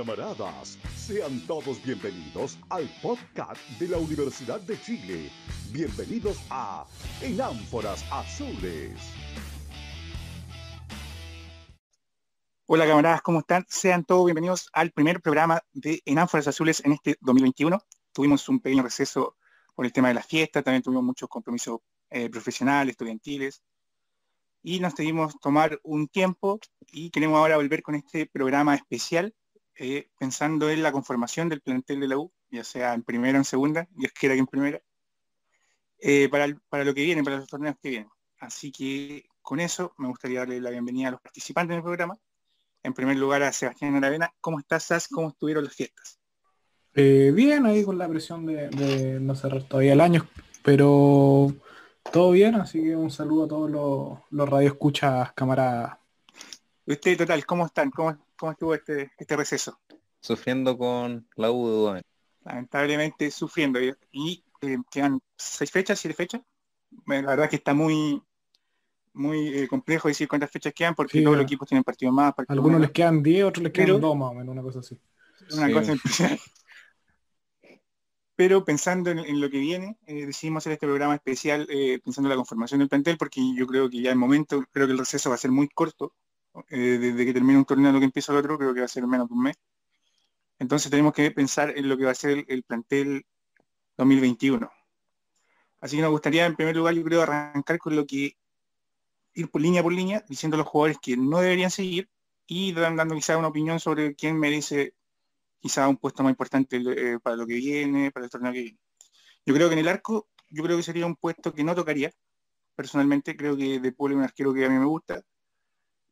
Camaradas, sean todos bienvenidos al podcast de la Universidad de Chile. Bienvenidos a En Ánforas Azules. Hola camaradas, ¿cómo están? Sean todos bienvenidos al primer programa de En Ánforas Azules en este 2021. Tuvimos un pequeño receso por el tema de la fiesta, también tuvimos muchos compromisos eh, profesionales, estudiantiles, y nos decidimos tomar un tiempo y queremos ahora volver con este programa especial eh, pensando en la conformación del plantel de la U, ya sea en primera o en segunda, y es que era que en primera, eh, para, para lo que viene, para los torneos que vienen. Así que con eso me gustaría darle la bienvenida a los participantes del programa. En primer lugar a Sebastián Aravena. ¿Cómo estás, Sas? ¿Cómo estuvieron las fiestas? Eh, bien, ahí con la presión de, de no cerrar todavía el año, pero todo bien, así que un saludo a todos los, los radioescuchas, camaradas. Usted, total, ¿cómo están? ¿Cómo, cómo estuvo este, este receso? Sufriendo con la U de Lamentablemente sufriendo. Y eh, quedan seis fechas, siete fechas. Bueno, la verdad es que está muy muy eh, complejo decir cuántas fechas quedan porque Sí, todos los equipos tienen partidos más. Algunos menos. les quedan 10, otros les quedan Pero- 2 más o menos, una cosa así. una Sí. cosa impresionante. Pero pensando en, en lo que viene, eh, decidimos hacer este programa especial eh, pensando en la conformación del plantel, porque yo creo que ya el momento, creo que el receso va a ser muy corto, eh, desde que termine un torneo a lo que empieza el otro, creo que va a ser menos de un mes. Entonces tenemos que pensar en lo que va a ser el, el plantel 2021. Así que nos gustaría, en primer lugar, yo creo, arrancar con lo que ir por línea por línea, diciendo a los jugadores que no deberían seguir y dan- dando quizá una opinión sobre quién merece quizá un puesto más importante eh, para lo que viene, para el torneo que viene. Yo creo que en el arco, yo creo que sería un puesto que no tocaría. Personalmente creo que De Paul es un arquero que a mí me gusta.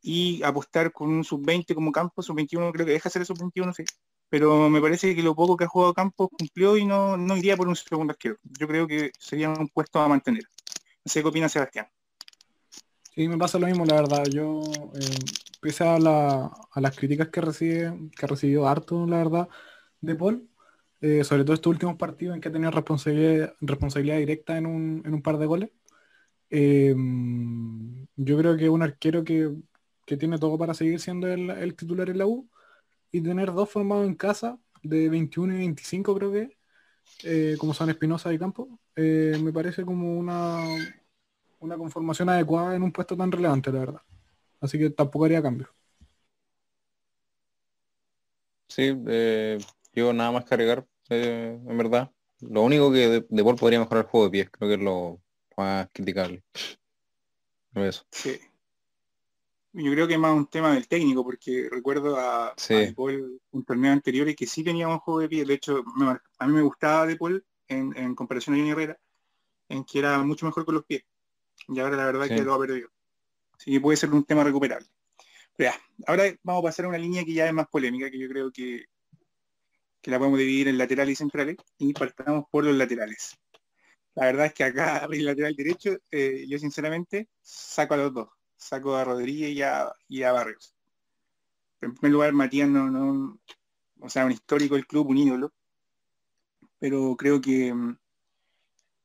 Y apostar con un sub-20 como campo, sub-21 creo que deja ser el sub-21, sí. Pero me parece que lo poco que ha jugado Campos cumplió y no, no iría por un segundo arquero. Yo creo que sería un puesto a mantener. No sé qué opina Sebastián. Sí, me pasa lo mismo, la verdad. Yo, eh, pese a, la- a las críticas que recibe, que ha recibido harto, la verdad, de Paul, eh, sobre todo estos últimos partidos en que ha tenido responsabilidad, directa en un, en un par de goles, eh, yo creo que un arquero que, que tiene todo para seguir siendo el, el titular en la U y tener dos formados en casa de 21 y 25 creo que, eh, como son Espinosa y Campo, eh, me parece como una, una conformación adecuada en un puesto tan relevante, la verdad. Así que tampoco haría cambio. Sí, eh, yo nada más cargar, eh, en verdad. Lo único que de, de Paul podría mejorar el juego de pies, creo que es lo más criticable. Eso. Sí. Yo creo que es más un tema del técnico, porque recuerdo a, Sí. a De Paul un torneo anterior y que sí tenía un juego de pie. De hecho, me a mí me gustaba De Paul en, en comparación a Johnny Herrera, en que era mucho mejor con los pies. Y ahora la verdad Sí. que lo ha perdido. Así que puede ser un tema recuperable. Pero ya, ahora vamos a pasar a una línea que ya es más polémica, que yo creo que, que la podemos dividir en laterales y centrales, y partamos por los laterales. La verdad es que acá, el lateral derecho, eh, yo sinceramente saco a los dos. Saco a Rodríguez y a, y a Barrios. En primer lugar, Matías no, no, o sea, un histórico del club, un ídolo. Pero creo que mm,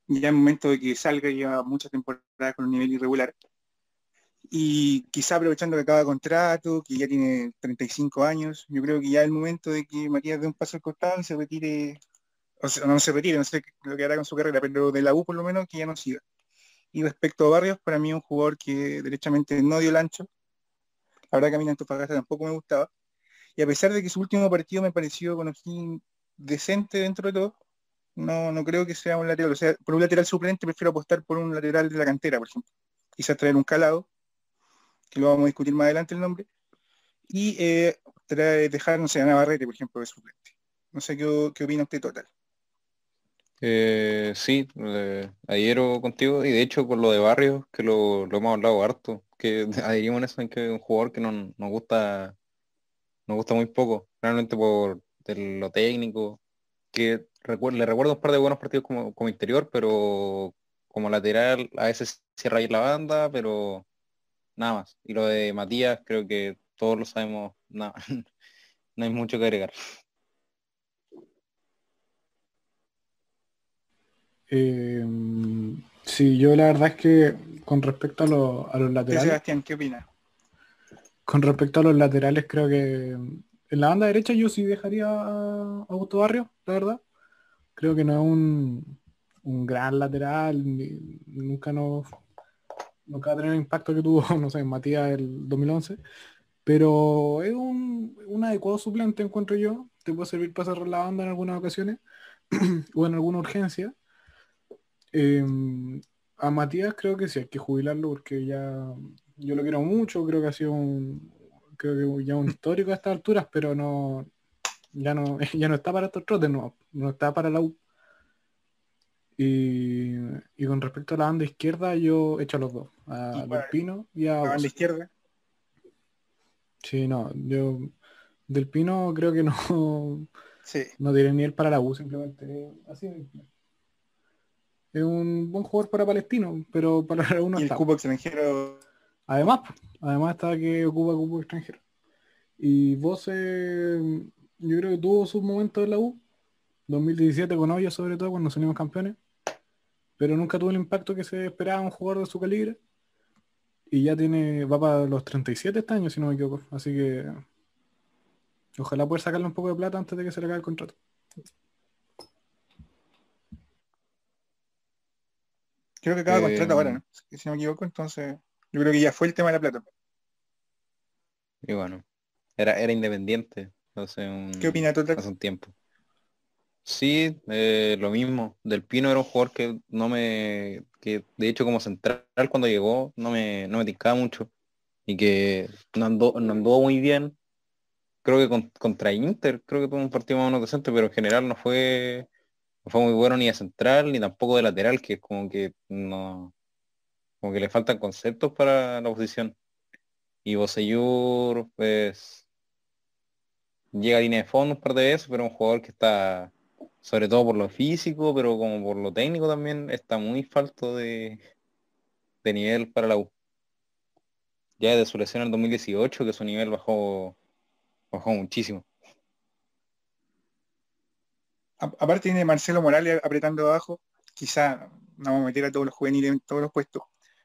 ya es momento de que salga, lleva muchas temporadas con un nivel irregular. Y quizá aprovechando que acaba contrato, que ya tiene 35 años, yo creo que ya es el momento de que Matías dé un paso al costado se retire, o sea, no se retire, no sé lo que hará con su carrera, pero de la U por lo menos que ya no siga. Y respecto a Barrios, para mí un jugador que derechamente no dio el ancho. La verdad que a mí en Antofagasta tampoco me gustaba. Y a pesar de que su último partido me pareció con O'Higgins decente dentro de todo, no, no creo que sea un lateral. O sea, por un lateral suplente prefiero apostar por un lateral de la cantera, por ejemplo. Quizás traer un calado, que lo vamos a discutir más adelante el nombre. Y eh, traer- dejar, no sé, a Navarrete, por ejemplo, de suplente. No sé qué, qué opina usted total. Eh, sí, eh, contigo y de hecho con lo de Barrios, que lo, hemos hablado harto, que adherimos en eso en que es un jugador que no, nos gusta, nos gusta muy poco, realmente por lo técnico, que le recuerdo un par de buenos partidos como, como interior, pero como lateral a veces cierra ahí la banda, pero nada más. Y lo de Matías creo que todos lo sabemos, nada, no hay mucho que agregar. Eh, sí, yo la verdad es que con respecto a, lo- a los laterales, Sebastián, ¿qué opina? con respecto a los laterales creo que en la banda derecha yo sí dejaría a Augusto Barrio, la verdad. Creo que no es un, un gran lateral, nunca no nunca va a tener el impacto que tuvo, no sé, Matías el 2011. Pero es un, un adecuado suplente, encuentro yo. Te puede servir para cerrar la banda en algunas ocasiones o en alguna urgencia. Em, a Matías creo que sí hay que jubilarlo porque ya yo lo quiero mucho, creo que ha sido un, creo que ya un histórico a estas alturas, pero no, ya no, ya no está para estos trotes, no, no está para la U. Y, y, con respecto a la banda izquierda, yo he hecho a los dos, a Del Pino y a... La banda izquierda. Sí, no, yo Del Pino creo que no, sí. no tiene ni el para la U, simplemente así. Es un buen jugador para Palestino, pero para la U no y el cupo extranjero Además, además está que ocupa cupo extranjero. Y vos, eh, yo creo que tuvo sus momentos en la U, 2017 con Hoya sobre todo, cuando salimos campeones, pero nunca tuvo el impacto que se esperaba un jugador de su calibre. Y ya tiene, va para los 37 este año, si no me equivoco. Así que ojalá pueda sacarle un poco de plata antes de que se le acabe el contrato. Creo que acaba Eh, contrato ahora, ¿no? Si no me equivoco, entonces yo creo que ya fue el tema de la plata. Y bueno, era, era independiente hace un, ¿Qué opina hace un tiempo. Sí, eh, lo mismo. Del Pino era un jugador que no me, que de hecho como central cuando llegó no me, no me tincaba mucho y que no andó, no anduvo muy bien. Creo que con- contra Inter, creo que tuvo un partido más o menos decente, pero en general no fue, no fue muy bueno ni de central ni tampoco de lateral, que es como que no, como que le faltan conceptos para la posición. Y Bosellur, pues, llega a línea de fondo un par de veces, pero un jugador que está, sobre todo por lo físico, pero como por lo técnico también, está muy falto de, de nivel para la U. Ya desde su lesión en el 2018, que su nivel bajó, bajó muchísimo. Aparte tiene Marcelo Morales apretando abajo, quizá no vamos a meter a todos los juveniles en todos los puestos.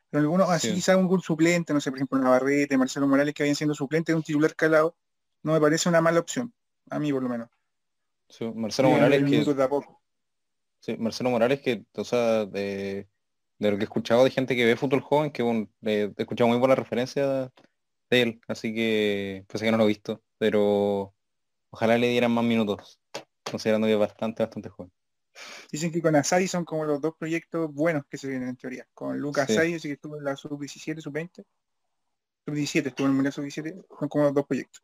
Pero algunos así Sí. quizá un suplente, no sé, por ejemplo Navarrete, Marcelo Morales que vayan siendo suplentes de un titular calado, no me parece una mala opción, a mí por lo menos. Sí, Marcelo Morales, que, sí, Marcelo Morales, que, o sea, de, de lo que he escuchado de gente que ve fútbol joven, que un- he escuchado muy buena referencia de él, así que pensé que no lo he visto, pero ojalá le dieran más minutos, considerando que es bastante, bastante joven. Dicen que con Asadi son como los dos proyectos buenos que se vienen en teoría. Con Lucas Sí. Asadi, ese que estuvo en la sub-17, sub-20, sub-17 estuvo en el Mundial sub-17, son como los dos proyectos.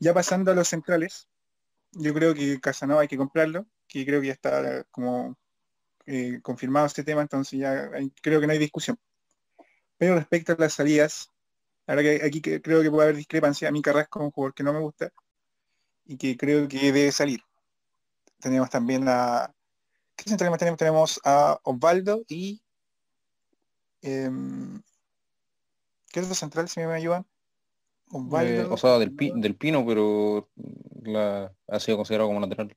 Ya pasando a los centrales, yo creo que Casanova hay que comprarlo, que creo que ya está como eh, confirmado este tema, entonces ya hay- creo que no hay discusión. Pero respecto a las salidas, ahora que aquí creo que puede haber discrepancia, a mí Carrasco es un jugador que no me gusta y que creo que debe salir. Tenemos también a... ¿Qué más tenemos? Tenemos a Osvaldo y... em, ¿Qué otro central si me ayudan? Osvaldo. Eh, o sea, del, Pi- del Pino, pero la, ha sido considerado como lateral.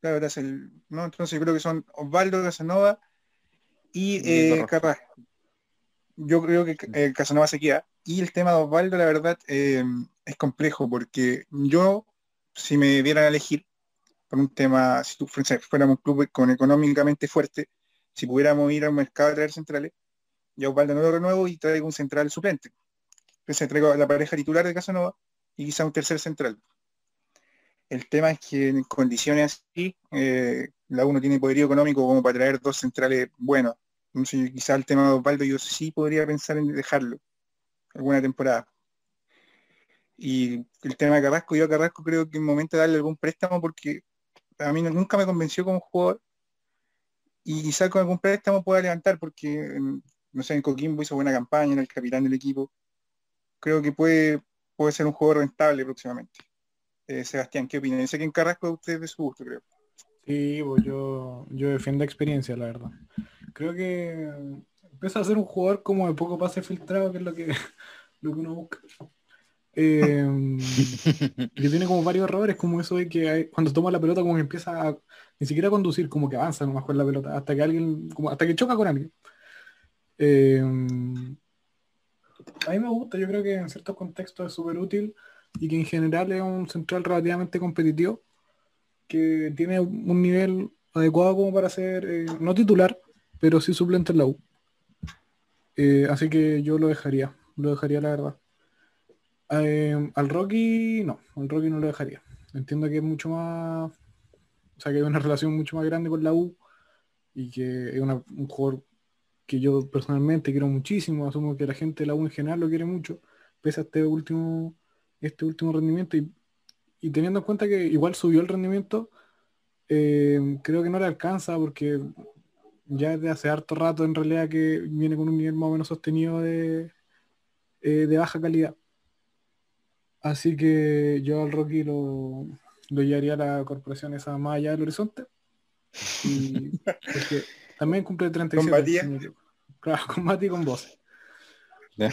Claro, es el, no, entonces yo creo que son Osvaldo Casanova y Y eh. Carrasco. Yo creo que eh, Casanova se queda. Y el tema de Osvaldo, la verdad, eh, es complejo porque yo, si me dieran a elegir por un tema, si tú fuéramos un club con económicamente fuerte, si pudiéramos ir al mercado a traer centrales, yo a Osvaldo no lo renuevo y traigo un central suplente. Entonces traigo a la pareja titular de Casanova y quizá un tercer central. El tema es que en condiciones así, eh, la uno tiene poderío económico como para traer dos centrales buenos. Entonces, quizá el tema de Osvaldo yo sí podría pensar en dejarlo alguna temporada. Y el tema de Carrasco, yo a Carrasco creo que es momento de darle algún préstamo porque a mí nunca me convenció como jugador. Y quizá con algún préstamo pueda levantar porque, no sé, en Coquimbo hizo buena campaña, era el capitán del equipo. Creo que puede, puede ser un jugador rentable próximamente. Eh, Sebastián, ¿qué opinan? Sé que en Carrasco usted es de su gusto, creo. Sí, pues yo, yo defiendo experiencia, la verdad. Creo que empieza a ser un jugador como de poco pase filtrado, que es lo que, lo que uno busca. Eh, que tiene como varios errores, como eso de que cuando toma la pelota como que empieza a ni siquiera a conducir, como que avanza nomás con la pelota, hasta que alguien, como hasta que choca con alguien. Eh, a mí me gusta, yo creo que en ciertos contextos es súper útil, y que en general es un central relativamente competitivo, que tiene un nivel adecuado como para ser, eh, no titular, pero sí suplente en la U. Eh, así que yo lo dejaría, lo dejaría la verdad. Eh, al Rocky, no, al Rocky no lo dejaría. Entiendo que es mucho más, o sea, que hay una relación mucho más grande con la U y que es un jugador que yo personalmente quiero muchísimo, asumo que la gente de la U en general lo quiere mucho, pese a este último, este último rendimiento y, teniendo en cuenta que igual subió el rendimiento, eh, creo que no le alcanza porque ya desde hace harto rato en realidad que viene con un nivel más o menos sostenido de, eh, de baja calidad. Así que yo al Rocky lo, lo llevaría a la corporación esa más allá del horizonte. Y porque también cumple 37. Claro, con Mati y con vos.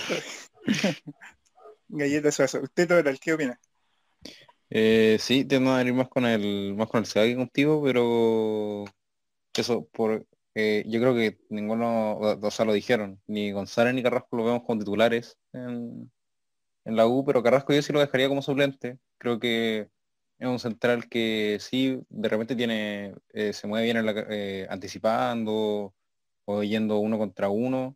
Galleta Suazo. ¿Usted total qué opina? Eh, sí, tengo que ir más con el más con el que contigo, pero eso por eh, yo creo que ninguno, o sea, lo dijeron, ni González ni Carrasco lo vemos como titulares en, en la U, pero Carrasco yo sí lo dejaría como suplente. Creo que es un central que sí, de repente tiene, eh, se mueve bien eh, anticipando o yendo uno contra uno.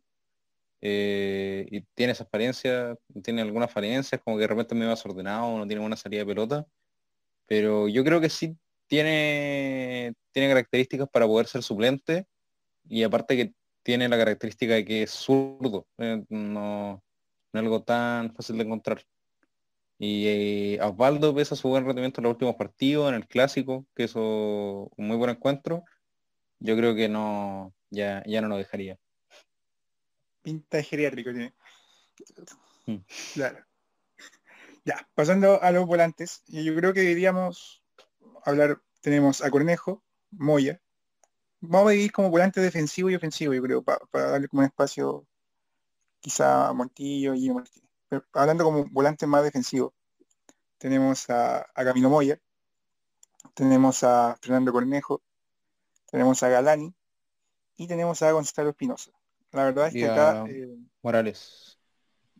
Eh, y tiene esa experiencia, tiene algunas falencias, como que de repente me va desordenado, no tiene buena salida de pelota. Pero yo creo que sí tiene, tiene características para poder ser suplente y aparte que tiene la característica de que es zurdo, no, no algo tan fácil de encontrar. Y eh, Osvaldo pesa su buen rendimiento en los últimos partidos, en el clásico, que es un muy buen encuentro. Yo creo que no, ya, ya no lo dejaría. Pinta de geriátrico tiene. Mm. Claro. Ya, pasando a los volantes, yo creo que deberíamos hablar, tenemos a Cornejo, Moya. Vamos a dividir como volante defensivo y ofensivo, yo creo, para darle como un espacio quizá a Montillo y Martínez hablando como volante más defensivo, tenemos a, Camilo Moya, tenemos a Fernando Cornejo, tenemos a Galani y tenemos a Gonzalo Espinosa. La verdad es que acá... Eh, Morales.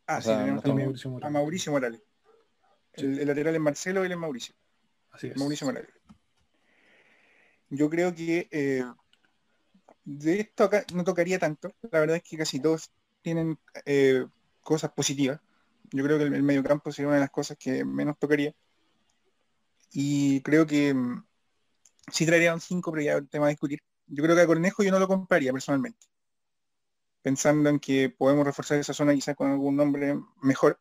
Ah, sí, tenemos a, Mauricio Morales. El, lateral es Marcelo y él es Mauricio. Así es. Mauricio Morales. Yo creo que eh, de esto acá no tocaría tanto. La verdad es que casi todos tienen eh, cosas positivas. Yo creo que el, medio campo sería una de las cosas que menos tocaría. Y creo que mm, sí traería un 5, pero ya el tema de discutir. Yo creo que a Cornejo yo no lo compraría personalmente. Pensando en que podemos reforzar esa zona quizás con algún nombre mejor.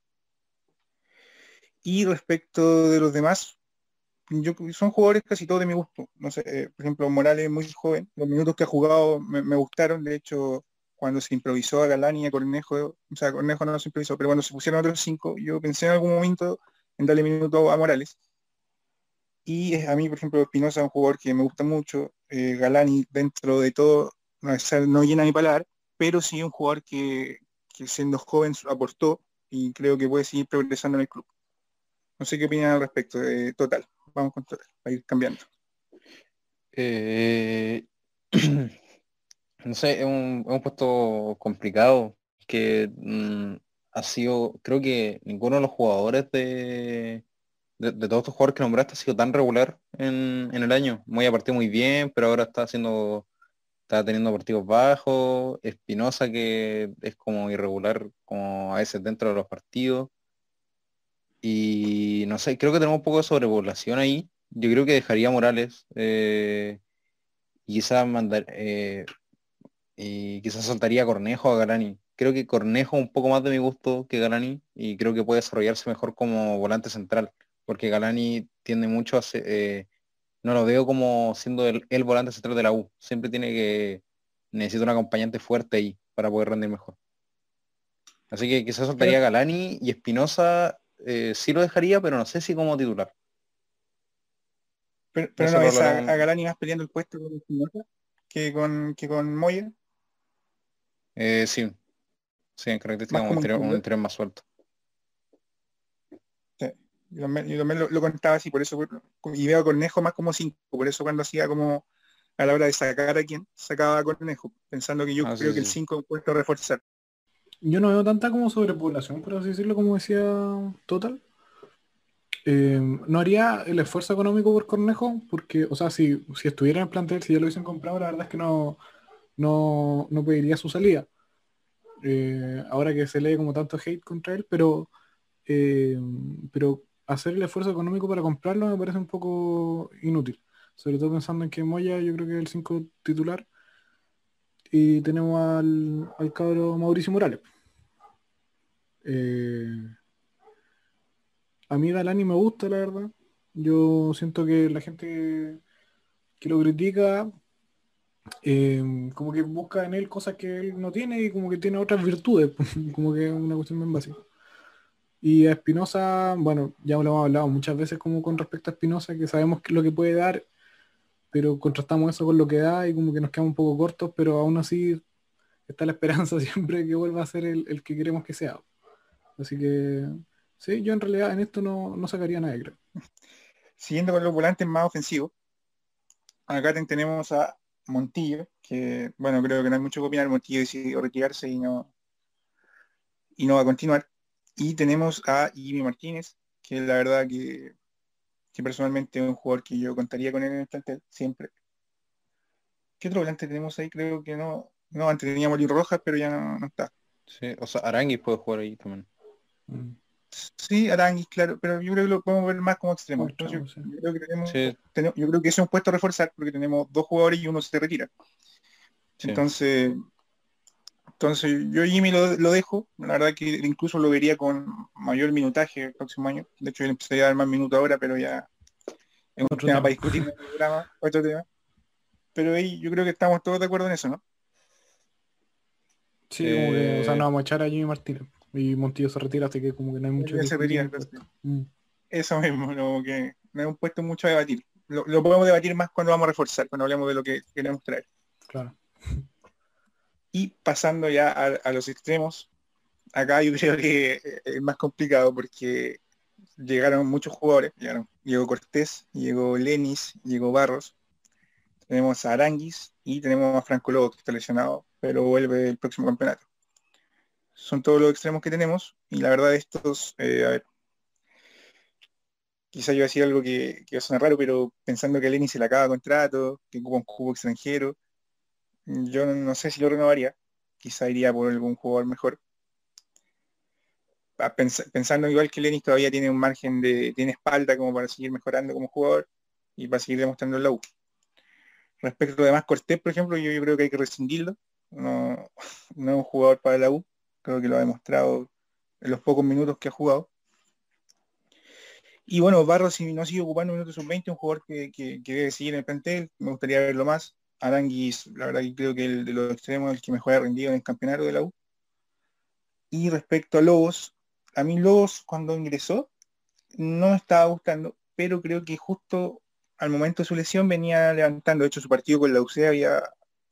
Y respecto de los demás, yo, son jugadores casi todos de mi gusto. No sé, eh, por ejemplo, Morales muy joven. Los minutos que ha jugado me gustaron. De hecho, cuando se improvisó a Galán y a Cornejo, o sea, Cornejo no se improvisó, pero cuando se pusieron otros cinco, yo pensé en algún momento en darle minuto a Morales. Y a mí, por ejemplo, Espinosa es un jugador que me gusta mucho, eh, Galani dentro de todo no, llena mi palabra, pero sí un jugador que, siendo joven aportó y creo que puede seguir progresando en el club. No sé qué opinan al respecto. de total, vamos con total, a ir cambiando. Eh, No sé, es un, puesto complicado que mm, ha sido, creo que ninguno de los jugadores de, de, todos estos jugadores que nombraste ha sido tan regular en, el año. Muy a partir muy bien, pero ahora está haciendo, está teniendo partidos bajos, Espinosa que es como irregular como a veces dentro de los partidos. Y no sé, creo que tenemos un poco de sobrepoblación ahí. Yo creo que dejaría Morales. Eh, quizás mandar, eh, y quizás saltaría Cornejo a Galani. Creo que Cornejo un poco más de mi gusto que Galani y creo que puede desarrollarse mejor como volante central, porque Galani tiende mucho a eh, no lo veo como siendo el, volante central de la U. Siempre tiene que necesita un acompañante fuerte ahí para poder rendir mejor. Así que quizás saltaría Galani y Espinosa eh, sí lo dejaría, pero no sé si como titular. Pero, no, es a, Galani más peleando el puesto con Espinosa que con, que con Moya. Eh, sí, sí, en características un, interior, más suelto. Sí. Yo también, lo, contaba así, por eso, y veo a Cornejo más como cinco, por eso cuando hacía como a la hora de sacar a quien, sacaba a Cornejo, pensando que yo ah, creo que el 5 puesto a reforzar. Yo no veo tanta como sobrepoblación, por así decirlo, como decía Total. Eh, no haría el esfuerzo económico por Cornejo, porque, o sea, si, si estuviera en el plantel, si ya lo hubiesen comprado, la verdad es que no, no, no pediría su salida. Eh, ahora que se lee como tanto hate contra él, pero, eh, pero hacer el esfuerzo económico para comprarlo me parece un poco inútil. Sobre todo pensando en que Moya yo creo que es el 5 titular. Y tenemos al, al cabro Mauricio Morales. Eh, a mí Dalani me gusta, la verdad. Yo siento que la gente que lo critica, eh, como que busca en él cosas que él no tiene y como que tiene otras virtudes, como que es una cuestión bien básica. Y a Espinosa, bueno, ya lo hemos hablado muchas veces como con respecto a Espinosa, que sabemos que lo que puede dar, pero contrastamos eso con lo que da y como que nos quedamos un poco cortos, pero aún así está la esperanza siempre que vuelva a ser el, el que queremos que sea. Así que sí, yo en realidad en esto no, no sacaría nada, creo. Siguiendo con los volantes más ofensivos, acá tenemos a Montillo, que bueno, creo que no hay mucho que opinar, Montillo decidió retirarse y no, y no va a continuar. Y tenemos a Jimmy Martínez, que la verdad que, que personalmente es un jugador que yo contaría con él en el plantel, siempre. ¿Qué otro volante tenemos ahí? Creo que no, no, antes teníamos Luis Rojas, pero ya no, no está. Sí, o sea, Aranguis puede jugar ahí también. Mm. Sí, Aranguis, claro, pero yo creo que lo podemos ver más como extremo. Yo, creo que tenemos, Sí. tenemos- yo creo que ese es un puesto a reforzar porque tenemos dos jugadores y uno se retira. Sí. Entonces, entonces yo Jimmy lo, lo dejo, la verdad que incluso lo vería con mayor minutaje el próximo año. De hecho, yo le empezaría a dar más minutos ahora, pero ya es un Otro tema tema. para discutir en el programa, otro tema. Pero ahí yo creo que estamos todos de acuerdo en eso, ¿no? Sí, como que, o sea, Eh, no vamos a echar a Jimmy Martínez. Y Montillo se retira, así que como que no hay mucho que. Mm. Eso mismo, no, que no es un puesto mucho a debatir. Lo, lo podemos debatir más cuando vamos a reforzar, cuando hablemos de lo que queremos traer. Claro. Y pasando ya a, a los extremos, acá yo creo que es más complicado porque llegaron muchos jugadores. Llegaron, llegó Cortés, llegó Lenis, llegó Barros. Tenemos a Aranguis y tenemos a Franco Lobo que está lesionado, pero vuelve el próximo campeonato. Son todos los extremos que tenemos y la verdad estos, eh, a ver, quizá yo decir algo que, que va a sonar raro, pero pensando que a Lenis se le acaba contrato, que ocupa un cubo extranjero, yo no sé si lo renovaría. Quizá iría por algún jugador mejor. Ah, pens- pensando igual que Lenis todavía tiene un margen de, tiene espalda como para seguir mejorando como jugador y para seguir demostrando la U. Respecto a demás Cortés, por ejemplo, yo, yo creo que hay que rescindirlo. No, no es un jugador para la U. Creo que lo ha demostrado en los pocos minutos que ha jugado. Y bueno, Barros, si no sigue ocupando minutos sub-20, un jugador que, que, que debe seguir en el plantel, me gustaría verlo más. Aranguis, la verdad que creo que el de los extremos el que mejor ha rendido en el campeonato de la U. Y respecto a Lobos, a mí Lobos cuando ingresó no me estaba gustando, pero creo que justo al momento de su lesión venía levantando. De hecho, su partido con la UC había,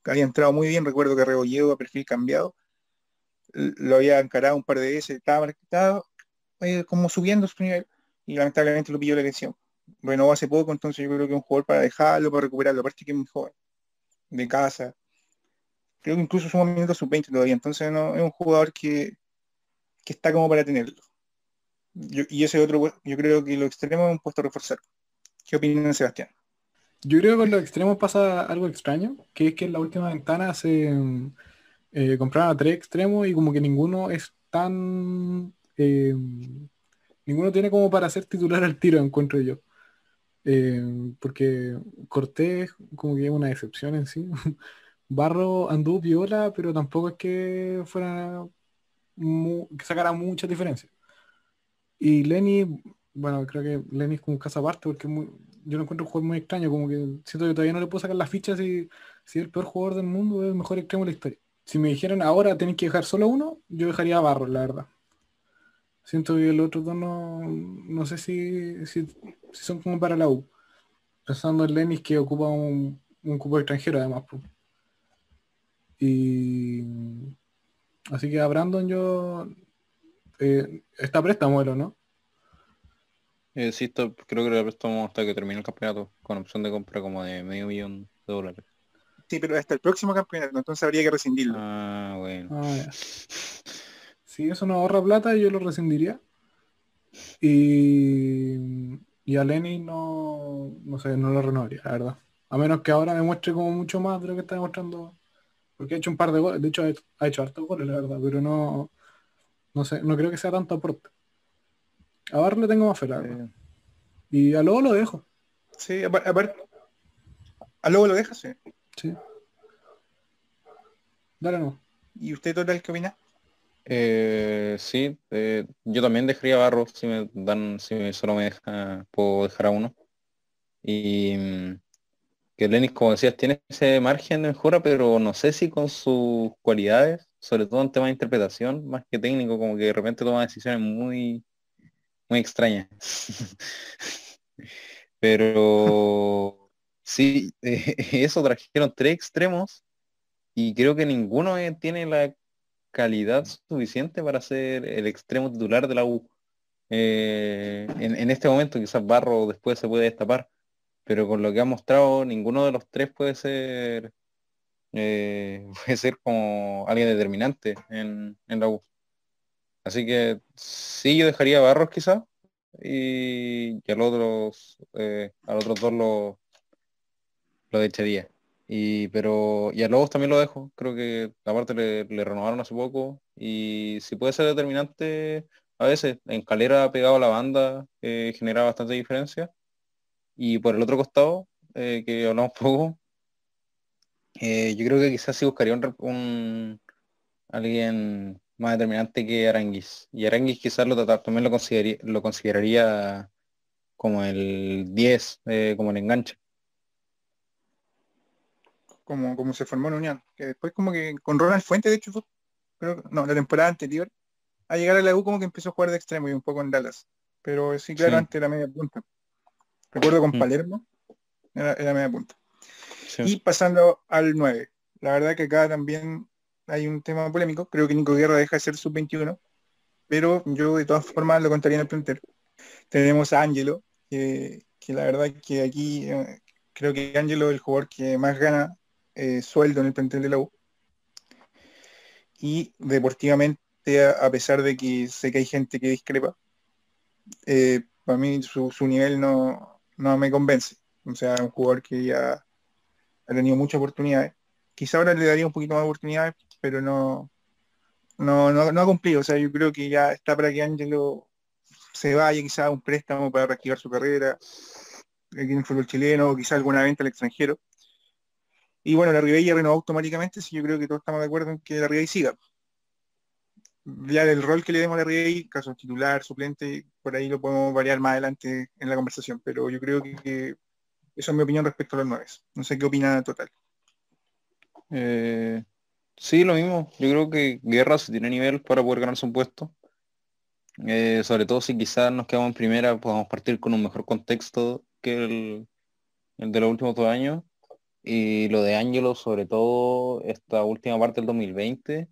había entrado muy bien. Recuerdo que Rebolledo a perfil cambiado. Lo había encarado un par de veces, estaba, estaba eh, como subiendo su nivel y lamentablemente lo pilló la lesión. Renovó hace poco, entonces yo creo que es un jugador para dejarlo, para recuperarlo, aparte que es muy joven, de casa. Creo que incluso suma minutos sub-20 todavía, entonces no, es un jugador que, que está como para tenerlo. Y ese otro, yo creo que lo extremo es un puesto a reforzar. ¿Qué opinan Sebastián? Yo creo que con los extremos pasa algo extraño, que es que en la última ventana se eh, compraron a tres extremos y como que ninguno es tan... eh, ninguno tiene como para ser titular al tiro, encuentro yo. Eh, porque Cortés como que es una excepción en sí. Barro anduvo viola, pero tampoco es que fuera que sacara mucha diferencia. Y Lenny, bueno, creo que Lenny es como un caso aparte porque yo lo encuentro un jugador muy extraño, como que siento que todavía no le puedo sacar las fichas si, si es el peor jugador del mundo es el mejor extremo de la historia. Si me dijeran ahora tenéis que dejar solo uno, yo dejaría a Barros, la verdad. Siento que el otro dos no, no sé si, si, son como para la U. Pensando en Lenis que ocupa un, un cupo extranjero además. Y así que a Brandon yo eh, está préstamo, ¿no? Eh, sí, esto- creo que lo prestamos hasta que termine el campeonato, con opción de compra como de medio millón de dólares. Sí, pero hasta el próximo campeonato, entonces habría que rescindirlo. Ah, bueno. Ah. Si eso no ahorra plata, yo lo rescindiría. Y Y a Lenny no, no sé, no lo renovaría, la verdad. A menos que ahora demuestre como mucho más de lo que está demostrando. Porque ha hecho un par de goles, de hecho ha hecho, hartos goles, la verdad, pero no, no sé, no creo que sea tanto aporte. A Bar le tengo más fe, la verdad. Y a Lobo lo dejo. Sí, aparte. A Lobo lo dejas, sí. Sí. Dale no. ¿Y usted total qué opina? Eh, sí, eh, yo también dejaría Barro si me dan, si solo me deja, puedo dejar a uno. Y mm, que Lenis, como decías, tiene ese margen de mejora, pero no sé si con sus cualidades, sobre todo en temas de interpretación, más que técnico, como que de repente toma decisiones muy, muy extrañas. pero sí, eso trajeron tres extremos y creo que ninguno eh, tiene la calidad suficiente para ser el extremo titular de la U. Eh, en, este momento quizás Barro después se puede destapar, pero con lo que ha mostrado ninguno de los tres puede ser eh, puede ser como alguien determinante en, la U. Así que sí yo dejaría a Barros quizás y, y a otros eh, a los dos lo, lo echaría. Y, pero, y a Lobos también lo dejo, creo que aparte le, le renovaron hace poco y si puede ser determinante a veces, en Calera pegado a la banda eh, genera bastante diferencia. Y por el otro costado, eh, que hablamos poco, eh, yo creo que quizás sí buscaría un, alguien más determinante que Aranguis. Y Aranguis quizás lo, también lo consideraría, lo consideraría como el 10, como el enganche como, como se formó en Unión. Que después como que con Ronald Fuente, de hecho, pero no, la temporada anterior, a llegar a la U como que empezó a jugar de extremo y un poco en Dallas. Pero sí, claro, antes era media punta. Recuerdo con mm. Palermo, era, media punta. Y pasando al 9. La verdad que acá también hay un tema polémico. Creo que Nico Guerra deja de ser sub-21, pero yo de todas formas lo contaría en el plantel. Tenemos a Ángelo, que, la verdad que aquí eh, creo que Ángelo es el jugador que más gana eh, sueldo en el plantel de la U. Y deportivamente, a, pesar de que sé que hay gente que discrepa, eh, para mí su, nivel no, me convence. O sea, un jugador que ya ha tenido muchas oportunidades. Quizá ahora le daría un poquito más de oportunidades, pero no, no, no, ha cumplido. O sea, yo creo que ya está para que Ángelo se vaya quizá a un préstamo para reactivar su carrera aquí en el fútbol chileno o quizá alguna venta al extranjero. Y bueno, la Ribey renovó automáticamente, si yo creo que todos estamos de acuerdo en que la Ribey siga. Ya del rol que le demos a la Ribey, caso titular, suplente, por ahí lo podemos variar más adelante en la conversación, pero yo creo que, eso es mi opinión respecto a los nueve. No sé qué opina Total. Eh, sí, lo mismo. Yo creo que Guerra se tiene nivel para poder ganarse un puesto. Eh, sobre todo si quizás nos quedamos en primera, podamos partir con un mejor contexto que el, el de los últimos dos años y lo de Ángelo, sobre todo esta última parte del 2020,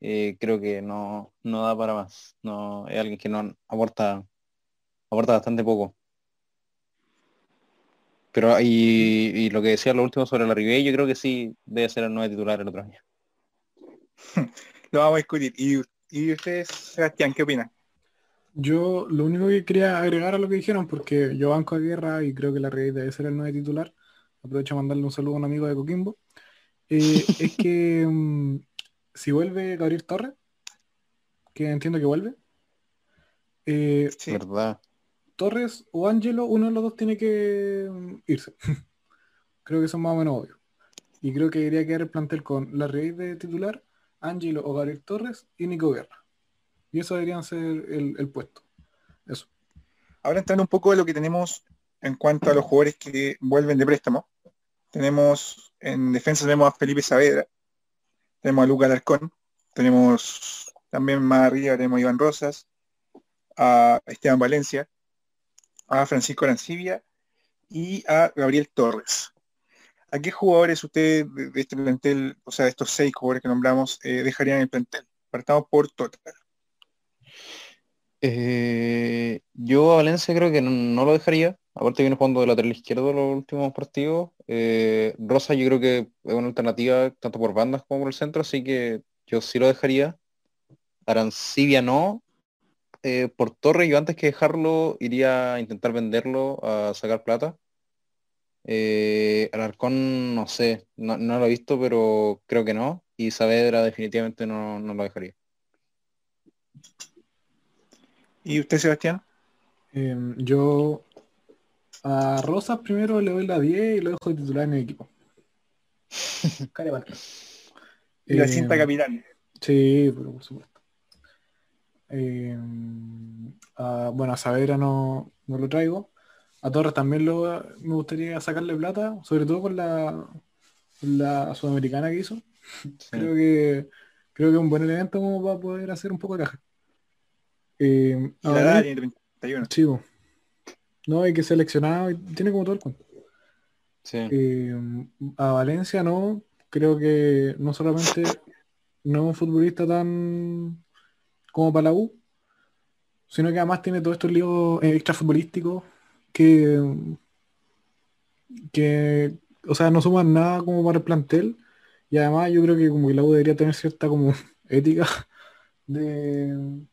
eh, creo que no, no da para más. No, es alguien que no aporta, aporta bastante poco. Pero y, lo que decía lo último sobre la Ribey, yo creo que sí debe ser el nuevo titular el otro año. lo vamos a discutir. ¿Y, y usted, Sebastián, qué opina? Yo lo único que quería agregar a lo que dijeron, porque yo banco a guerra y creo que la Ribey debe ser el nuevo titular, aprovecho a mandarle un saludo a un amigo de Coquimbo, eh, es que mm, si vuelve Gabriel Torres, que entiendo que vuelve, eh, ¿verdad? Torres o Ángelo, uno de los dos tiene que mm, irse. creo que son más o menos obvios. Y creo que debería quedar el plantel con la raíz de titular, Ángelo o Gabriel Torres y Nico Guerra. Y eso deberían ser el, el puesto. Eso. Ahora entrando un poco de lo que tenemos en cuanto a los jugadores que vuelven de préstamo. Tenemos en defensa tenemos a Felipe Saavedra, tenemos a Luca Alarcón, tenemos también más arriba tenemos a Iván Rosas, a Esteban Valencia, a Francisco Arancibia y a Gabriel Torres. ¿A qué jugadores ustedes de, este plantel, o sea, de estos seis jugadores que nombramos, eh, dejarían el plantel? Partamos por total. Eh, yo a Valencia creo que no, lo dejaría. Aparte viene jugando de lateral izquierdo los últimos partidos. Eh, Rosa yo creo que es una alternativa tanto por bandas como por el centro, así que yo sí lo dejaría. Arancibia no, eh, por Torre, yo antes que dejarlo iría a intentar venderlo, a sacar plata. Eh, Alarcón, no sé, no, lo he visto, pero creo que no. Y Saavedra definitivamente no, no lo dejaría. ¿Y usted, Sebastián? Em, yo a Rosas primero le doy la 10 y lo dejo de titular en el equipo. y la cinta em, capitán. Sí, pero por supuesto. Eh, bueno, a Saavedra no, no, lo traigo. A Torres también lo, me gustaría sacarle plata, sobre todo con la, la sudamericana que hizo. creo que creo que es un buen elemento como para poder hacer un poco de caja. Eh, la edad tiene 31. Chivo. No, hay que seleccionado y tiene como todo el cuento. Sí. Eh, a Valencia no, creo que no solamente no es un futbolista tan como para la U, sino que además tiene todos estos líos extra futbolísticos que, que, o sea, no suman nada como para el plantel y además yo creo que como que la U debería tener cierta como ética de